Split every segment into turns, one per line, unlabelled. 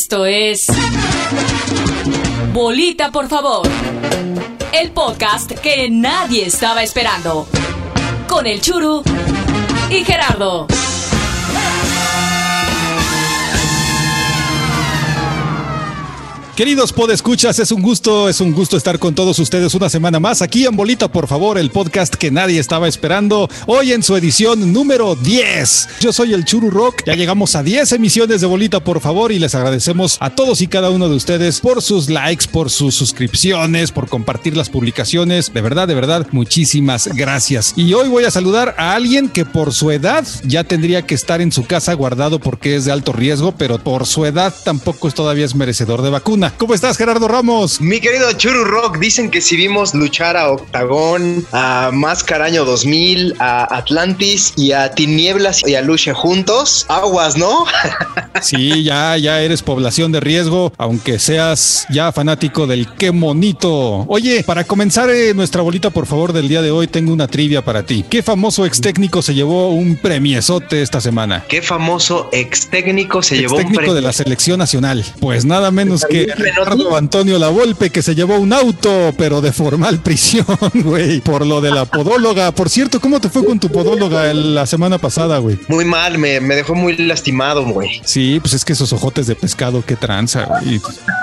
Esto es Bolita, por favor. El podcast que nadie estaba esperando. Con el Churu y Gerardo.
Queridos podescuchas, es un gusto, es un gusto estar con todos ustedes una semana más aquí en Bolita, por favor, el podcast que nadie estaba esperando, hoy en su edición número 10. Yo soy el Churu Rock, ya llegamos a 10 emisiones de Bolita, por favor, y les agradecemos a todos y cada uno de ustedes por sus likes, por sus suscripciones, por compartir las publicaciones. De verdad, de verdad, muchísimas gracias. Y hoy voy a saludar a alguien que por su edad ya tendría que estar en su casa guardado porque es de alto riesgo, pero por su edad tampoco todavía es merecedor de vacuna. ¿Cómo estás, Gerardo Ramos?
Mi querido Churu Rock, dicen que si vimos luchar a Octagón, a Máscara Año 2000, a Atlantis y a Tinieblas y a Lucha juntos, aguas, ¿no?
Sí, ya, ya eres población de riesgo, aunque seas ya fanático del qué monito. Oye, para comenzar eh, nuestra bolita, por favor, del día de hoy, tengo una trivia para ti. ¿Qué famoso ex técnico se llevó un premiesote esta semana?
¿Qué famoso ex técnico se llevó un
técnico
premio?
de la selección nacional. Pues nada menos que Ricardo Antonio Lavolpe, que se llevó un auto, pero de formal prisión, güey, por lo de la podóloga. Por cierto, ¿cómo te fue con tu podóloga la semana pasada, güey?
Muy mal, me, me dejó muy lastimado, güey.
Sí, pues es que esos ojotes de pescado, qué tranza, güey.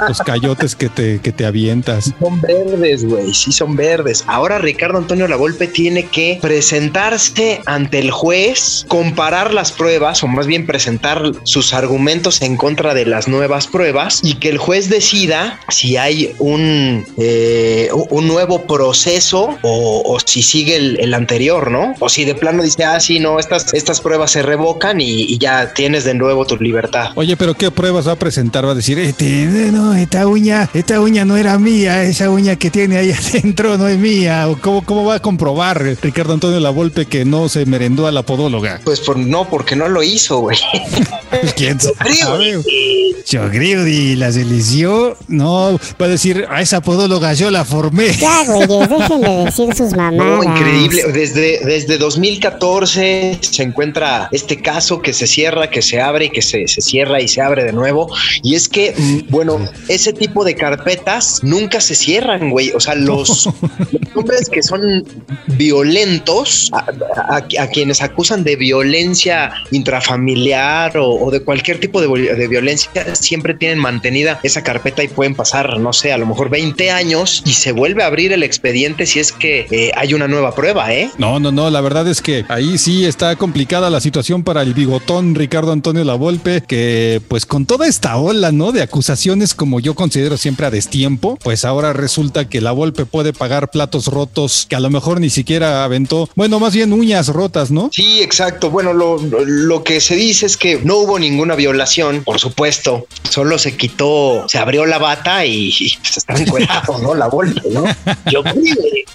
Los cayotes que te, que te avientas.
Son verdes, güey, sí son verdes. Ahora Ricardo Antonio Lavolpe tiene que presentarse ante el juez, comparar las pruebas, o más bien presentar sus argumentos en contra de las nuevas pruebas y que el juez decida si hay un, eh, un nuevo proceso o, o si sigue el, el anterior, ¿no? O si de plano dice, ah, sí, no, estas, estas pruebas se revocan y, y ya tienes de nuevo tu libertad.
Oye, pero ¿qué pruebas va a presentar? Va a decir, este, no, esta uña, esta uña no era mía, esa uña que tiene ahí adentro no es mía. ¿O cómo, cómo va a comprobar Ricardo Antonio Lavolpe que no se merendó a la podóloga?
Pues por, no, porque no lo hizo, güey.
¿Quién sabe?
Creo.
Yo creo y no, va a decir, a esa podóloga yo la formé.
Ya, güeyes, dejen de decir sus
No,
mamadas.
increíble. Desde, desde 2014 se encuentra este caso que se cierra, que se abre, que se, se cierra y se abre de nuevo. Y es que, mm, bueno, ese tipo de carpetas nunca se cierran, güey. O sea, los, los hombres que son violentos, a, a- a quienes acusan de violencia intrafamiliar o, o de cualquier tipo de, de violencia, siempre tienen mantenida esa carpeta y pueden pasar, no sé, a lo mejor 20 años y se vuelve a abrir el expediente si es que eh, hay una nueva prueba, ¿eh?
No, no, no, la verdad es que ahí sí está complicada la situación para el bigotón Ricardo Antonio Lavolpe, que pues con toda esta ola, ¿no? De acusaciones como yo considero siempre a destiempo, pues ahora resulta que Lavolpe puede pagar platos rotos que a lo mejor ni siquiera aventó, bueno, más bien uñas rotas, ¿no?
Sí, exacto. Bueno, lo, lo que se dice es que no hubo ninguna violación, por supuesto. Solo se quitó, se abrió la bata y, y, pues está encuerado, ¿no? La vuelta, ¿no? Yo creo que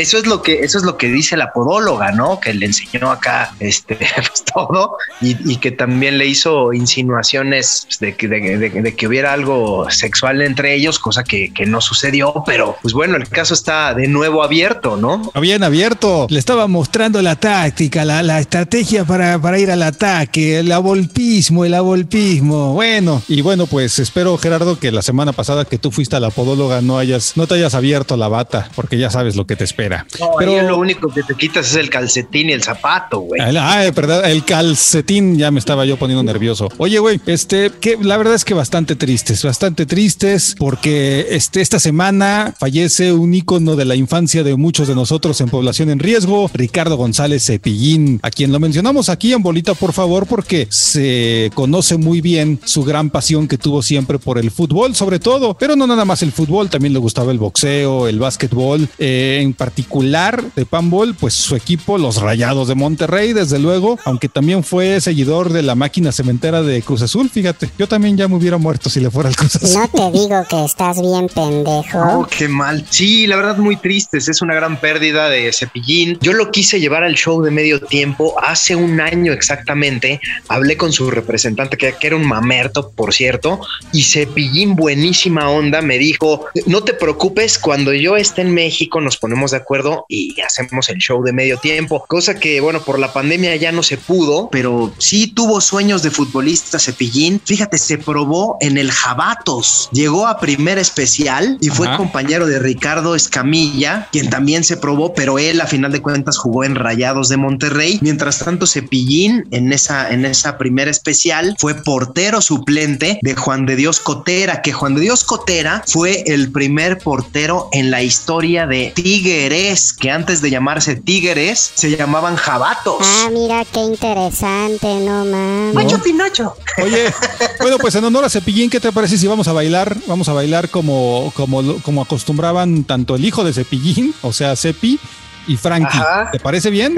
eso es lo que eso es lo que dice la podóloga, ¿no? Que le enseñó acá este pues, todo y, y que también le hizo insinuaciones pues, de que, de, de- de que hubiera algo sexual entre ellos, cosa que, no sucedió, pero pues bueno, el caso está de nuevo abierto, ¿no?
Bien abierto, le estaba mostrando la táctica, la, la estrategia para, para ir al ataque, el avolpismo, el avolpismo. Bueno, y bueno, pues espero, Gerardo, que la semana pasada que tú fuiste a la podóloga no hayas, no te hayas abierto la bata, porque ya sabes lo que te espera.
No, ahí lo único que te quitas es el calcetín y el zapato, güey.
Ah, verdad, el calcetín ya me estaba yo poniendo nervioso. Oye, güey, este, que la verdad es que bastante tristes, bastante tristes, porque este, esta semana fallece un ícono de la infancia de muchos de nosotros en población en riesgo, Ricardo González Cepillín, a quien lo mencionamos aquí en Bolita, por favor, porque se conoce muy bien su gran pasión que tuvo siempre por el fútbol, sobre todo, pero no nada más el fútbol, también le gustaba el boxeo, el básquetbol, eh, en particular de panball, pues su equipo, los Rayados de Monterrey, desde luego, aunque también fue seguidor de la máquina cementera de Cruz Azul, fíjate, yo también ya me hubiera muerto si le fuera al Cruz Azul.
no te digo que estás bien pendejo.
Oh, qué mal. Sí, la verdad muy tristes. Es una gran pérdida de Cepillín. Yo lo quise llevar al show de medio tiempo hace un año exactamente. Hablé con su representante, que, que era un mamerto, por cierto, y Cepillín, buenísima onda, me dijo, no te preocupes, cuando yo esté en México nos ponemos de acuerdo y hacemos el show de medio tiempo. Cosa que, bueno, por la pandemia ya no se pudo, pero sí tuvo sueños de futbolista Cepillín. Fíjate, se probó en el Jabatos. Llegó a primera especial y fue compañero de Ricardo Escamilla, quien también se probó, pero él a final de cuentas jugó en Rayados de Monterrey. Mientras tanto, Cepillín en esa, en esa primera especial fue portero suplente de Juan de Dios Cotera, que Juan de Dios Cotera fue el primer portero en la historia de Tigres, que antes de llamarse Tigres se llamaban Jabatos.
Ah, mira qué interesante, no mames.
Pancho Pinocho.
Oye, bueno, pues en honor a Cepillín, ¿qué te parece si vamos a bailar? Vamos a bailar como, como, como acostumbraban tanto el hijo de Cepillín, o sea, Cepi, y Frankie.
Ajá.
¿Te parece bien?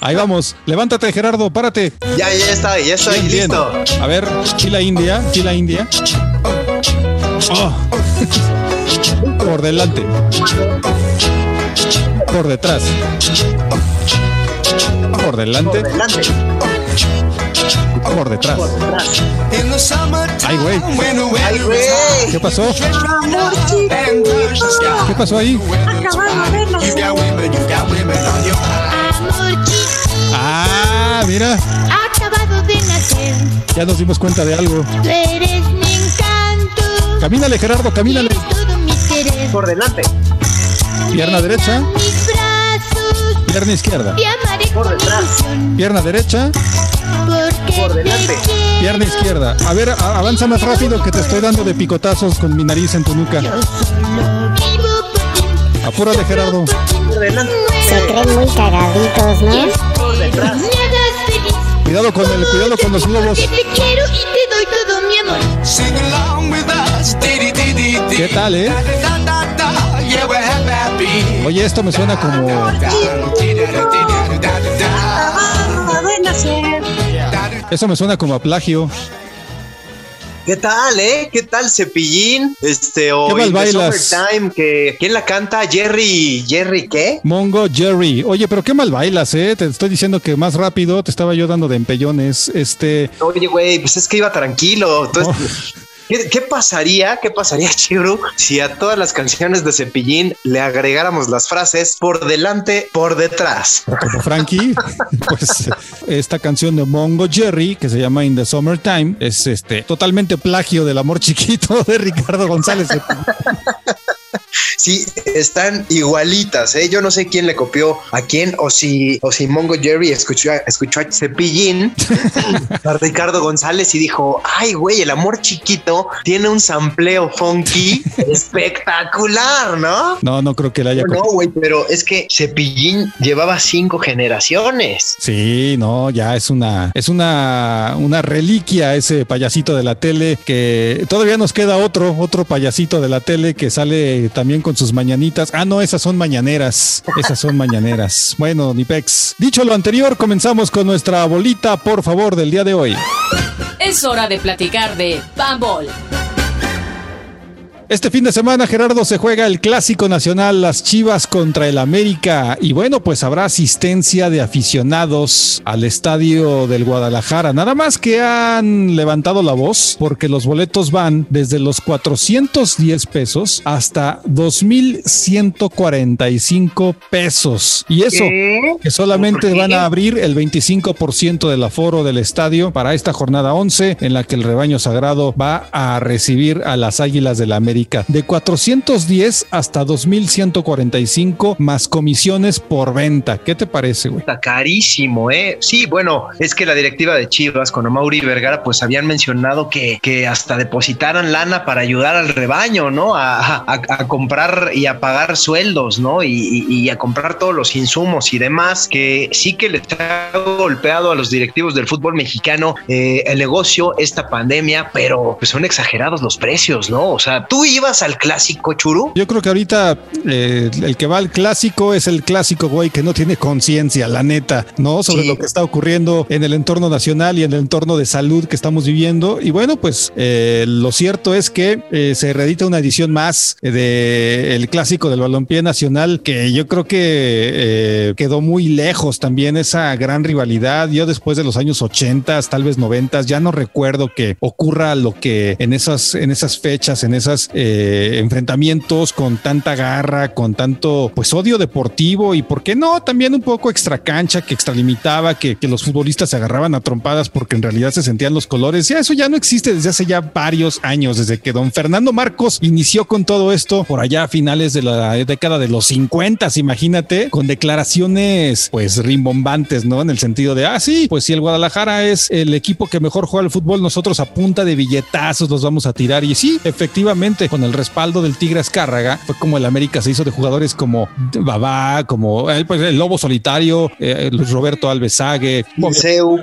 Ahí vamos. Levántate, Gerardo, párate.
Ya, ya está, ya estoy
Bien, bien.
listo.
A ver, chila India, chila India. Oh. Por delante. Por detrás. Por delante.
Por delante,
Por detrás.
por detrás.
Ay, güey.
Ay, güey.
¿Qué pasó? ¿Qué pasó ahí? Ah, mira.
acabado de nacer.
Ya nos dimos cuenta de algo.
Tú eres.
Camínale, Gerardo, camínale.
Por delante.
Pierna derecha.
a Mis brazos.
Pierna izquierda.
Por detrás.
Pierna derecha.
Por delante.
Pierna izquierda. A ver, avanza más rápido que te estoy dando de picotazos con mi nariz en tu nuca. Apúrale, Gerardo.
Por delante.
Se creen muy cagaditos, ¿no?
Por detrás.
Cuidado con el, cuidado con los globos.
Porque te quiero y te doy todo mi amor.
¿Qué tal, eh? Oye, esto me suena como. Eso me suena como a plagio.
¿Qué tal, eh? ¿Qué tal, Cepillín? Este, o
¿Qué mal bailas?
Summertime, que ¿quién la canta? Jerry, Jerry, ¿qué?
Mongo Jerry. Oye, pero qué mal bailas, ¿eh? Te estoy diciendo que más rápido te estaba yo dando de empellones. Este.
Oye, güey, pues es que iba tranquilo. Entonces, ¿qué, qué pasaría, qué pasaría, Chiru, si a todas las canciones de Cepillín le agregáramos las frases por delante, por detrás?
como Frankie, pues esta canción de Mongo Jerry, que se llama In the Summertime, es este totalmente plagio del amor chiquito de Ricardo González.
Sí, están igualitas, ¿eh? Yo no sé quién le copió a quién o si, o si Mongo Jerry escuchó, a- escuchó a Cepillín, a Ricardo González y dijo, ay, güey, el amor chiquito tiene un sampleo funky espectacular, ¿no?
No, no creo que le haya
No, güey, pero es que Cepillín llevaba cinco generaciones.
Sí, no, ya es una, es una, una reliquia ese payasito de la tele que todavía nos queda otro, otro payasito de la tele que sale también con sus mañanitas. Ah, no, esas son mañaneras. Esas son mañaneras. Bueno, Nipex. Dicho lo anterior, comenzamos con nuestra bolita, por favor, del día de hoy.
Es hora de platicar de Bambol.
Este fin de semana, Gerardo, se juega el clásico nacional Las Chivas contra el América. Y bueno, pues habrá asistencia de aficionados al estadio del Guadalajara. Nada más que han levantado la voz porque los boletos van desde los 410 pesos hasta 2,145 pesos. Y eso, que solamente van a abrir el 25% del aforo del estadio para esta jornada 11 en la que el rebaño sagrado va a recibir a las Águilas del la América. De 410 hasta 2145 más comisiones por venta. ¿Qué te parece, güey?
Está carísimo, ¿eh? Sí, bueno, es que la directiva de Chivas con Amauri Vergara pues habían mencionado que, que hasta depositaran lana para ayudar al rebaño, ¿no? A, a- comprar y a pagar sueldos, ¿no? Y, a comprar todos los insumos y demás, que sí que les ha golpeado a los directivos del fútbol mexicano eh, el negocio, esta pandemia, pero pues son exagerados los precios, ¿no? O sea, tú ¿Tú ibas al clásico, Churu?
Yo creo que ahorita eh, el que va al clásico es el clásico, güey, que no tiene conciencia, la neta, ¿no? Sobre
Sí.
lo que está ocurriendo en el entorno nacional y en el entorno de salud que estamos viviendo. Y bueno, pues eh, lo cierto es que eh, se reedita una edición más de el clásico del balompié nacional, que yo creo que eh, quedó muy lejos también esa gran rivalidad. Yo después de los años 80, tal vez 90, ya no recuerdo que ocurra lo que en esas, en esas fechas, en esos enfrentamientos con tanta garra, con tanto pues odio deportivo y por qué no, también un poco extra cancha que extralimitaba, que, que los futbolistas se agarraban a trompadas porque en realidad se sentían los colores. Ya eso ya no existe desde hace ya varios años, desde que don Fernando Marcos inició con todo esto por allá a finales de la década de los 50, imagínate, con declaraciones pues rimbombantes, ¿no? En el sentido de, ah, sí, pues si el Guadalajara es el equipo que mejor juega al fútbol, nosotros a punta de billetazos los vamos a tirar. Y sí, efectivamente, con el respaldo del Tigre Azcárraga, fue como el América se hizo de jugadores como Babá, como el, pues, el Lobo Solitario, eh, Luis Roberto Alvesague,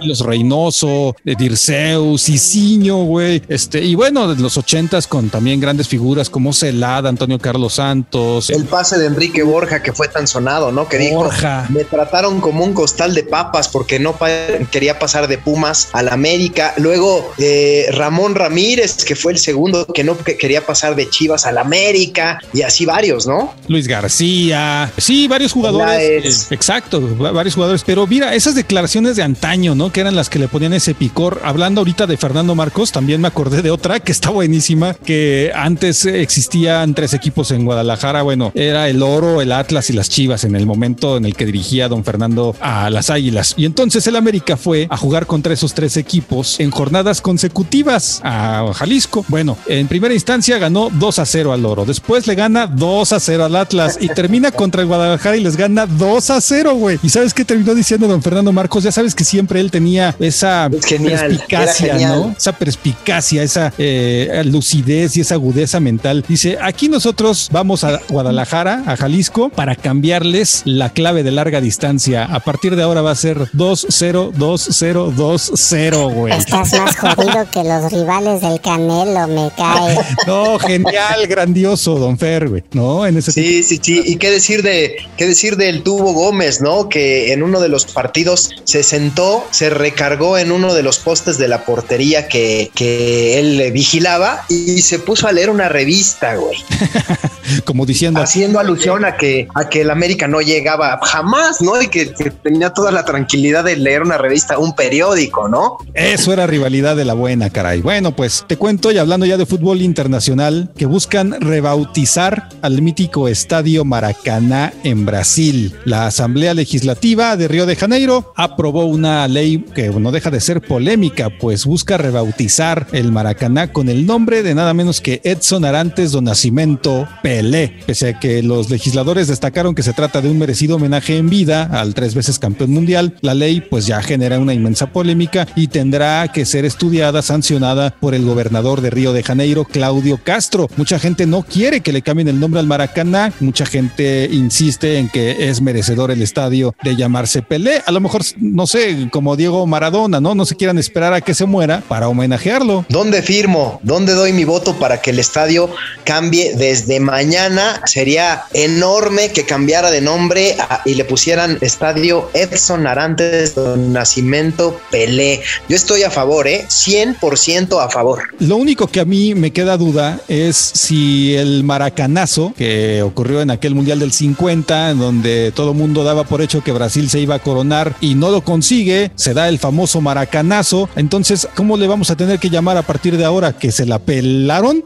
los Reynoso, eh, Dirceu, Cicinho, güey. Este, y bueno, de los ochentas con también grandes figuras como Celada, Antonio Carlos Santos,
El pase de Enrique Borja que fue tan sonado, ¿no? Que dijo, me trataron como un costal de papas porque no pa- quería pasar de Pumas al América. Luego eh, Ramón Ramírez, que fue el segundo que no que quería pasar de Chivas al América y así varios, ¿no?
Luis García, sí, varios jugadores. Eh, exacto, va- varios jugadores. Pero mira, esas declaraciones de antaño, ¿no? Que eran las que le ponían ese picor. Hablando ahorita de Fernando Marcos, también me acordé de otra que está buenísima, que antes existían tres equipos en Guadalajara. Bueno, era el Oro, el Atlas y las Chivas en el momento en el que dirigía don Fernando a las Águilas. Y entonces el América fue a jugar contra esos tres equipos en jornadas consecutivas a Jalisco. Bueno, en primera instancia ganó 2 a 0 al Oro. Después le gana 2 a 0 al Atlas y termina contra el Guadalajara y les gana 2 a 0, güey. ¿Y sabes qué terminó diciendo don Fernando Marcos? Ya sabes que siempre él tenía esa
Es genial,
perspicacia. ¿no? Esa perspicacia, esa eh, lucidez y esa agudeza mental. Dice, aquí nosotros vamos a Guadalajara, a Jalisco, para cambiarles la clave de larga distancia. A partir de ahora va a ser 2-0, 2-0, 2-0, güey.
Estás más jodido que los rivales del Canelo, me cae.
No, genial, grandioso, don Fer, güey. No, en ese
Sí, sí, sí. Y qué decir de qué decir del Tubo Gómez, ¿no? Que en uno de los partidos se sentó, se recargó en uno de los postes de la portería que, que él vigilaba y se puso a leer una revista, güey.
como diciendo.
Haciendo alusión a que, a que el América no llegaba jamás, ¿no? Y que, que tenía toda la tranquilidad de leer una revista, un periódico, ¿no?
Eso era rivalidad de la buena, caray. Bueno, pues te cuento y hablando ya de fútbol internacional, que buscan rebautizar al mítico estadio Maracaná en Brasil. La Asamblea Legislativa de Río de Janeiro aprobó una ley que no deja de ser polémica, pues busca rebautizar el Maracaná con el nombre de nada menos que Edson Arantes do Nascimento Pelé. Pese a que los legisladores destacaron que se trata de un merecido homenaje en vida al tres veces campeón mundial, la ley pues ya genera una inmensa polémica y tendrá que ser estudiada, sancionada por el gobernador de Río de Janeiro, Claudio Castro. Mucha gente no quiere que le cambien el nombre al Maracaná, mucha gente insiste en que es merecedor el estadio de llamarse Pelé. A lo mejor, no sé, como Diego Maradona, ¿no? No se quieran esperar a que se muera para homenajearlo.
¿Dónde firmo? ¿Dónde doy mi voto para que el estadio cambie desde mañana? Sería enorme que cambiara de nombre a- y le pusieran Estadio Edson Arantes Don Nacimiento Pelé. Yo estoy a favor, ¿eh? 100% a favor.
Lo único que a mí me queda duda es si el maracanazo que ocurrió en aquel Mundial del 50, en donde todo mundo daba por hecho que Brasil se iba a coronar y no lo consigue, se da el famoso maracanazo. Entonces, ¿cómo le vamos a tener que llamar a partir de ahora? ¿Que se la pelaron?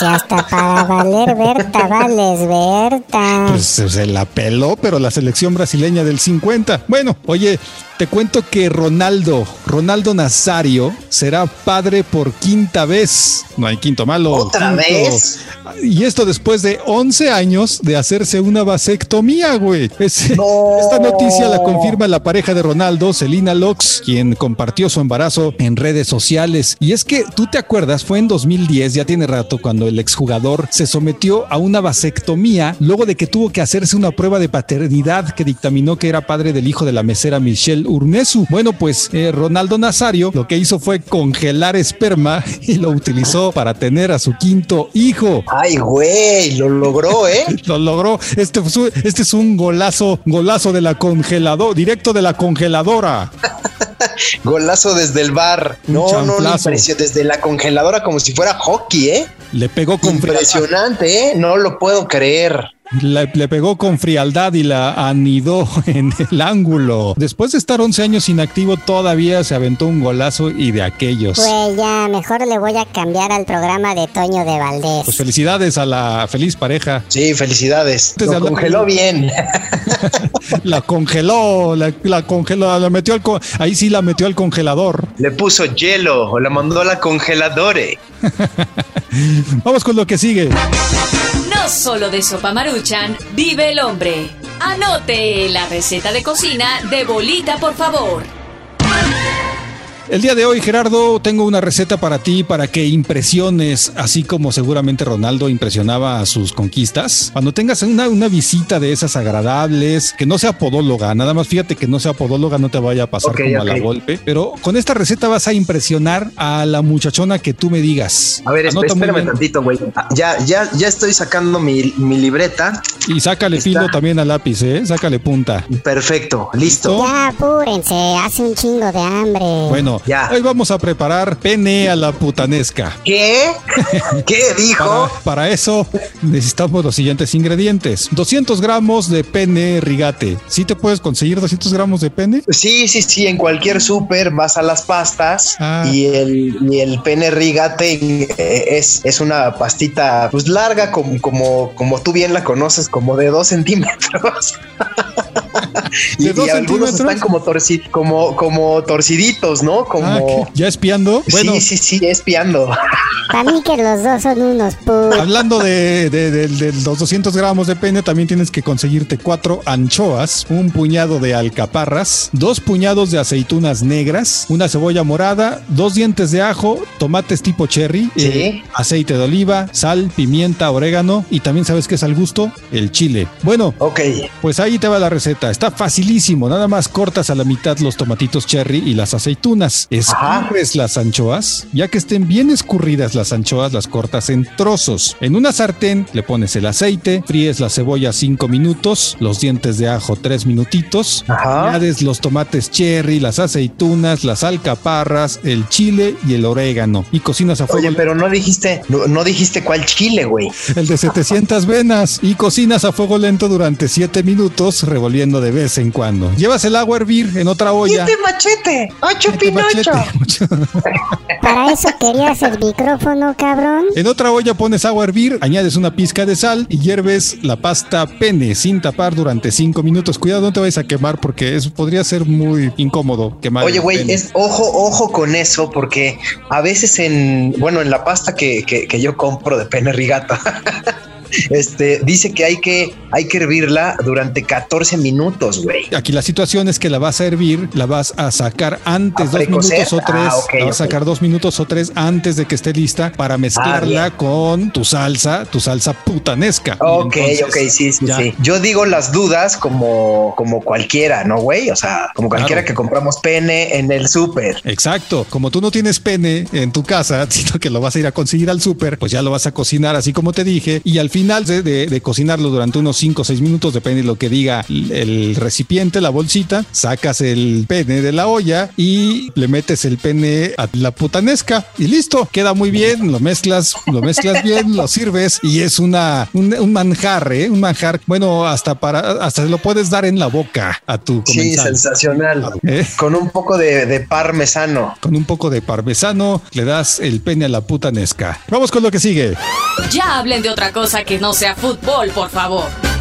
Que hasta para valer Berta, vales Berta.
Pues se la peló, pero la selección brasileña del 50. Bueno, oye, te cuento que Ronaldo, Ronaldo Nazario, será padre por quinta vez. No hay quinto malo.
¿Otra
quinto.
vez?
Y esto después de 11 años de hacerse una vasectomía, güey. Es-
No.
Esta noticia la confirma la pareja de Ronaldo, Selina Lox, quien compartió su embarazo en redes sociales. Y es que tú te acuerdas, fue en 2010, ya tiene rato, cuando el exjugador se sometió a una vasectomía luego de que tuvo que hacerse una prueba de paternidad que dictaminó que era padre del hijo de la mesera Michelle Urnesu. Bueno, pues eh, Ronaldo Nazario lo que hizo fue congelar esperma y lo utilizó para tener a su quinto hijo.
Ay, güey, lo logró, ¿eh?
Lo logró. Este, este es un golazo, golazo de la congeladora, directo de la congeladora.
Golazo desde el bar.
Un
No, no, no, desde la congeladora como si fuera hockey, ¿eh?
Le pegó con
Impresionante, ¿eh? No lo puedo creer.
Le, le pegó con frialdad y la anidó en el ángulo. Después de estar 11 años inactivo, todavía se aventó un golazo y de aquellos.
Güey, ya, mejor le voy a cambiar al programa de Toño de Valdés.
Pues felicidades a la feliz pareja.
Sí, felicidades. Lo congeló bien.
La congeló, la, la congeló, la metió al co- ahí sí la metió al congelador.
Le puso hielo o la mandó a la congeladore.
Vamos con lo que sigue.
Solo de sopa maruchan vive el hombre. Anote la receta de cocina de bolita, por favor.
El día de hoy, Gerardo, tengo una receta para ti para que impresiones, así como seguramente Ronaldo impresionaba a sus conquistas. Cuando tengas una, una visita de esas agradables, que no sea podóloga, nada más fíjate que no sea podóloga, no te vaya a pasar como a la golpe. Pero con esta receta vas a impresionar a la muchachona que tú me digas.
A ver,
Anota
espérame tantito, güey. Ya, ya, ya estoy sacando mi, mi libreta.
Y sácale
Está.
filo también al lápiz, ¿eh? Sácale punta.
Perfecto, listo.
Ya, apúrense, hace un chingo de hambre.
Bueno,
Ya.
hoy vamos a preparar pene a la putanesca.
¿Qué? ¿Qué dijo?
para eso necesitamos los siguientes ingredientes. 200 gramos de pene rigate. ¿Sí te puedes conseguir 200 gramos de pene?
Sí, sí, sí, en cualquier súper vas a las pastas
Ah.
y, el, y el pene rigate eh, es, es una pastita pues larga como, como, como tú bien la conoces, como de dos centímetros. y,
¿De dos
y algunos están como, torci- como, como torciditos, ¿no? Como...
Ah. ¿Ya espiando? Bueno,
sí, sí, sí, espiando.
Para mí que los dos son unos
hablando de, de- de- de los 200 gramos de pene, también tienes que conseguirte cuatro anchoas, un puñado de alcaparras, dos puñados de aceitunas negras, una cebolla morada, dos dientes de ajo, tomates tipo cherry,
Sí.
eh, aceite de oliva, sal, pimienta, orégano y también sabes que es al gusto el chile. Bueno,
Ok,
Pues ahí te va la receta. Está facilísimo. Nada más cortas a la mitad los tomatitos cherry y las aceitunas. Escurres las anchoas. Ya que estén bien escurridas las anchoas, las cortas en trozos. En una sartén le pones el aceite, fríes la cebolla 5 minutos, los dientes de ajo 3 minutitos.
Ajá.
Añades los tomates cherry, las aceitunas, las alcaparras, el chile y el orégano. Y cocinas a fuego
oye, pero no dijiste, no, no dijiste cuál chile, güey.
el de 700 venas y cocinas a fuego lento durante 7 minutos revolviendo de vez en cuando. Llevas el agua a hervir en otra olla.
¡Este machete! ¡Ocho
Este
Pinocho!
machete.
Para eso querías el micrófono, cabrón.
En otra olla pones agua a hervir, añades una pizca de sal y hierves la pasta pene sin tapar durante 5 minutos. Cuidado, no te vayas a quemar porque eso podría ser muy incómodo quemar.
Oye, güey, es ojo, ojo con eso, porque a veces en, bueno, en la pasta que, que, que yo compro de pene rigata, este, dice que hay que, hay que hervirla durante 14 minutos, güey.
Aquí la situación es que la vas a hervir, la vas a sacar antes,
¿A
dos
precocer?
minutos o tres,
Ah, ok,
la vas a sacar dos minutos o tres antes de que esté lista para mezclarla
bien.
con tu salsa, tu salsa putanesca.
Ok,
entonces,
ok, sí, sí,
ya.
sí. Yo digo las dudas como, como cualquiera, ¿no, güey? O sea, como cualquiera
Claro.
que compramos pene en el súper.
Exacto, como tú no tienes pene en tu casa, sino que lo vas a ir a conseguir al súper, pues ya lo vas a cocinar así como te dije y al final de, de- de cocinarlo durante unos 5 o 6 minutos, depende de lo que diga el recipiente, la bolsita, sacas el pene de la olla y le metes el pene a la putanesca y listo, queda muy bien, lo mezclas, lo mezclas bien, lo sirves y es una un, un manjar, ¿eh? un manjar, bueno, hasta para hasta lo puedes dar en la boca a tu
Sí,
comensal.
sensacional.
¿Eh?
Con un poco de, de parmesano.
Con un poco de parmesano le das el pene a la putanesca. Vamos con lo que sigue.
Ya hablen de otra cosa que no sea fútbol, por favor.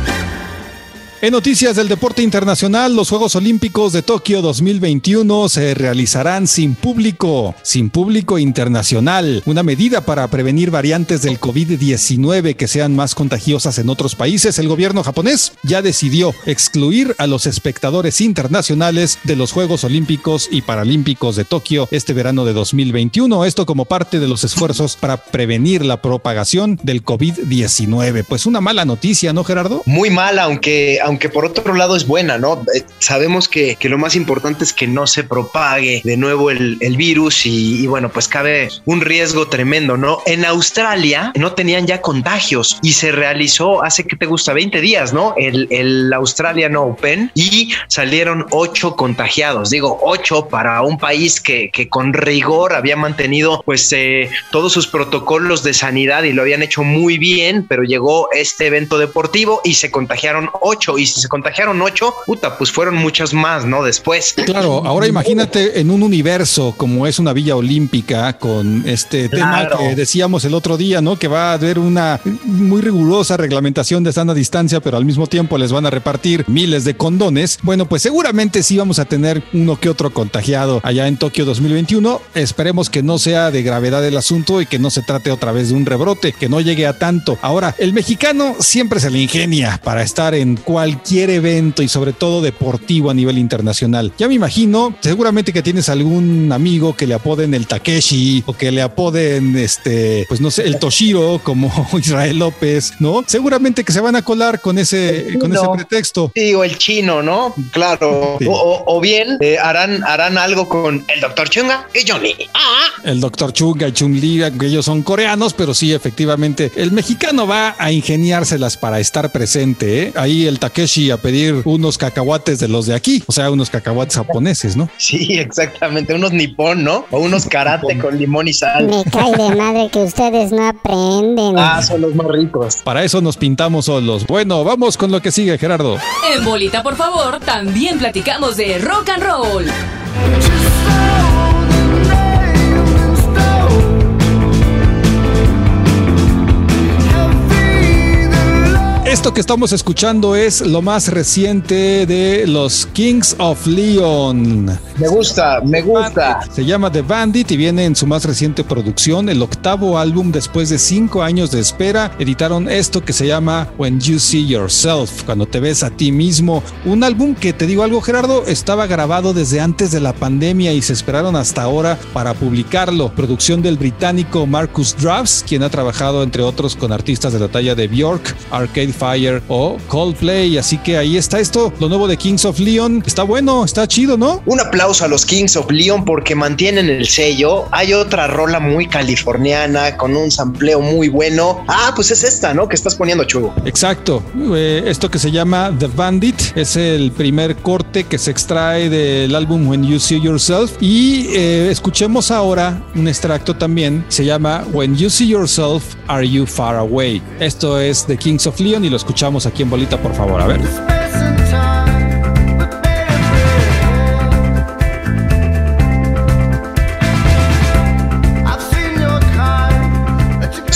En noticias del deporte internacional, los Juegos Olímpicos de Tokio 2021 se realizarán sin público, sin público internacional, una medida para prevenir variantes del COVID-19 que sean más contagiosas en otros países. El gobierno japonés ya decidió excluir a los espectadores internacionales de los Juegos Olímpicos y Paralímpicos de Tokio este verano de 2021, esto como parte de los esfuerzos para prevenir la propagación del COVID-19. Pues una mala noticia, ¿no, Gerardo?
Muy mal, aunque, aunque por otro lado es buena, ¿no? Eh, sabemos que, lo más importante es que no se propague de nuevo el, virus y, bueno, pues cabe un riesgo tremendo, ¿no? En Australia no tenían ya contagios y se realizó hace que te gusta 20 días, ¿no? El, el Australian Open y salieron ocho contagiados. Digo, ocho para un país que, con rigor había mantenido pues eh, todos sus protocolos de sanidad y lo habían hecho muy bien, pero llegó este evento deportivo y se contagiaron ocho. Y si se contagiaron ocho, puta, pues fueron muchas más, ¿no? Después.
Claro, ahora imagínate en un universo como es una villa olímpica con este tema
Claro.
que decíamos el otro día, ¿no? Que va a haber una muy rigurosa reglamentación de sana distancia, pero al mismo tiempo les van a repartir miles de condones. Bueno, pues seguramente sí vamos a tener uno que otro contagiado allá en Tokio 2021. Esperemos que no sea de gravedad el asunto y que no se trate otra vez de un rebrote, que no llegue a tanto. Ahora, el mexicano siempre se le ingenia para estar en cualquier evento y sobre todo deportivo a nivel internacional. Ya me imagino, seguramente que tienes algún amigo que le apoden el Takeshi o que le apoden este, pues no sé, el Toshiro como Israel López, ¿no? Seguramente que se van a colar con ese, con ese pretexto.
Sí, o el chino, ¿no? Claro.
Sí.
O, bien eh, harán, harán algo con el doctor Chunga y Johnny. Ah,
El Dr. Chunga y Chun-Li, que ellos son coreanos, pero sí, efectivamente, el mexicano va a ingeniárselas para estar presente. ¿eh? Ahí el Takeshi a pedir unos cacahuates de los de aquí, o sea, unos cacahuates japoneses, ¿no?
sí, exactamente. Unos nipón, ¿no? O unos karate con limón y sal.
Me cae de madre que ustedes no aprenden.
Ah, son los más ricos.
Para eso nos pintamos solos. Bueno, vamos con lo que sigue, Gerardo.
En Bolita, por favor, también platicamos de rock and roll.
Esto que estamos escuchando es lo más reciente de los Kings of Leon.
Me gusta, me gusta.
Se llama The Bandit y viene en su más reciente producción, el octavo álbum después de cinco años de espera. Editaron esto que se llama When You See Yourself, cuando te ves a ti mismo. Un álbum que te digo algo, Gerardo, estaba grabado desde antes de la pandemia y se esperaron hasta ahora para publicarlo. Producción del británico Marcus Drafts, quien ha trabajado entre otros con artistas de la talla de Bjork, Arcade Fire o Coldplay. Así que ahí está esto, lo nuevo de Kings of Leon. Está bueno, está chido, ¿no?
Un aplauso a los Kings of Leon porque mantienen el sello. Hay otra rola muy californiana con un sampleo muy bueno. Ah, pues es esta, ¿no? Que estás poniendo chulo.
Exacto. Eh, esto que se llama The Bandit es el primer corte que se extrae del álbum When You See Yourself. Y eh, escuchemos ahora un extracto también. Se llama When You See Yourself, Are You Far Away? Esto es de Kings of Leon y lo escuchamos aquí en Bolita, por favor. A ver.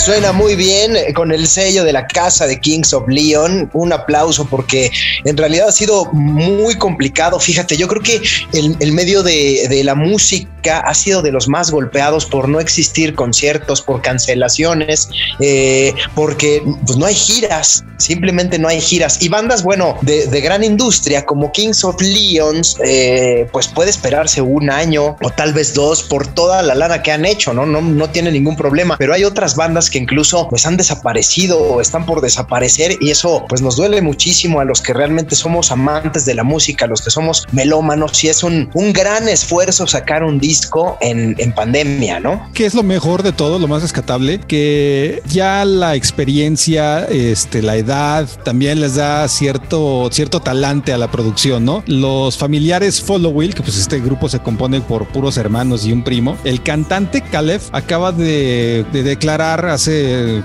Suena muy bien eh, con el sello de la casa de Kings of Leon. Un aplauso porque en realidad ha sido muy complicado. Fíjate, yo creo que el, el medio de, de la música ha sido de los más golpeados por no existir conciertos, por cancelaciones, eh, porque pues no hay giras, simplemente no hay giras. Y bandas, bueno, de, de gran industria como Kings of Leons, eh, pues puede esperarse un año o tal vez dos por toda la lana que han hecho, ¿no? No, no tiene ningún problema. Pero hay otras bandas que incluso pues han desaparecido o están por desaparecer y eso pues nos duele muchísimo a los que realmente somos amantes de la música, a los que somos melómanos y es un, un gran esfuerzo sacar un disco en, en pandemia, ¿no?
¿Qué es lo mejor de todo, lo más rescatable? Que ya la experiencia, este, la edad, también les da cierto, cierto talante a la producción, ¿no? Los familiares Follow Will, que pues este grupo se compone por puros hermanos y un primo, el cantante Caleb acaba de, de declarar hace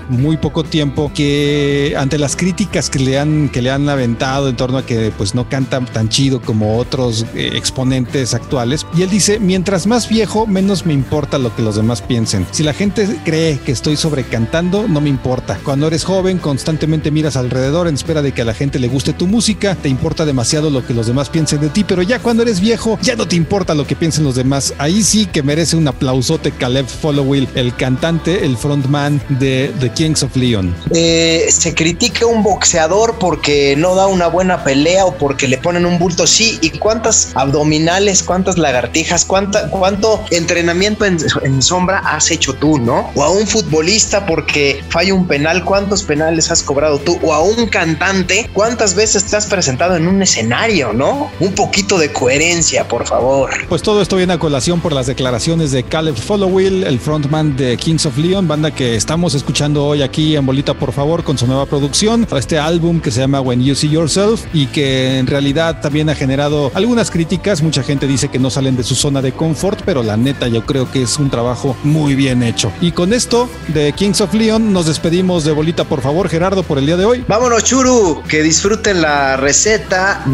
muy poco tiempo que ante las críticas que le han, que le han aventado en torno a que pues no canta tan chido como otros eh, exponentes actuales, y él dice, mientras más viejo, menos me importa lo que los demás piensen. Si la gente cree que estoy sobrecantando, no me importa. Cuando eres joven, constantemente miras alrededor en espera de que a la gente le guste tu música, te importa demasiado lo que los demás piensen de ti, pero ya cuando eres viejo, ya no te importa lo que piensen los demás. Ahí sí que merece un aplausote Caleb Followill, el cantante, el frontman de The Kings of Leon?
Eh, se critica un boxeador porque no da una buena pelea o porque le ponen un bulto. Sí, ¿y cuántas abdominales, cuántas lagartijas, cuánta, cuánto entrenamiento en, en sombra has hecho tú, no? O a un futbolista porque falla un penal, ¿cuántos penales has cobrado tú? O a un cantante, ¿cuántas veces te has presentado en un escenario, no? Un poquito de coherencia, por favor.
Pues todo esto viene a colación por las declaraciones de Caleb Followill, el frontman de Kings of Leon, banda que estamos escuchando hoy aquí en Bolita, por favor, con su nueva producción, este álbum que se llama When You See Yourself y que en realidad también ha generado algunas críticas. Mucha gente dice que no salen de su zona de confort, pero la neta yo creo que es un trabajo muy bien hecho. Y con esto de Kings of Leon nos despedimos de Bolita, por favor, Gerardo, por el día de hoy.
Vámonos, Churu, que disfruten la receta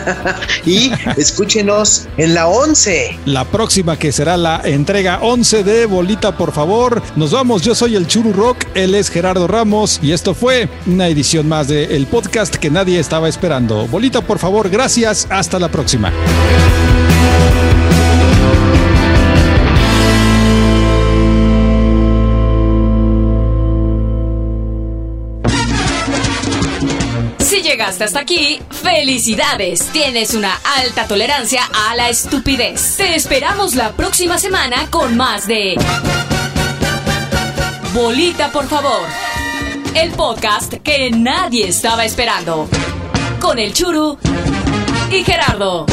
y escúchenos en la 11.
La próxima que será la entrega 11 de Bolita, por favor. Nos vamos, yo soy el Churu Rock, él es Gerardo Ramos y esto fue una edición más de el podcast que nadie estaba esperando. Bolita, por favor, gracias, hasta la próxima.
Si llegaste hasta aquí, felicidades. Tienes una alta tolerancia a la estupidez. Te esperamos la próxima semana con más de Bolita, por favor. El podcast que nadie estaba esperando. Con el Churu y Gerardo.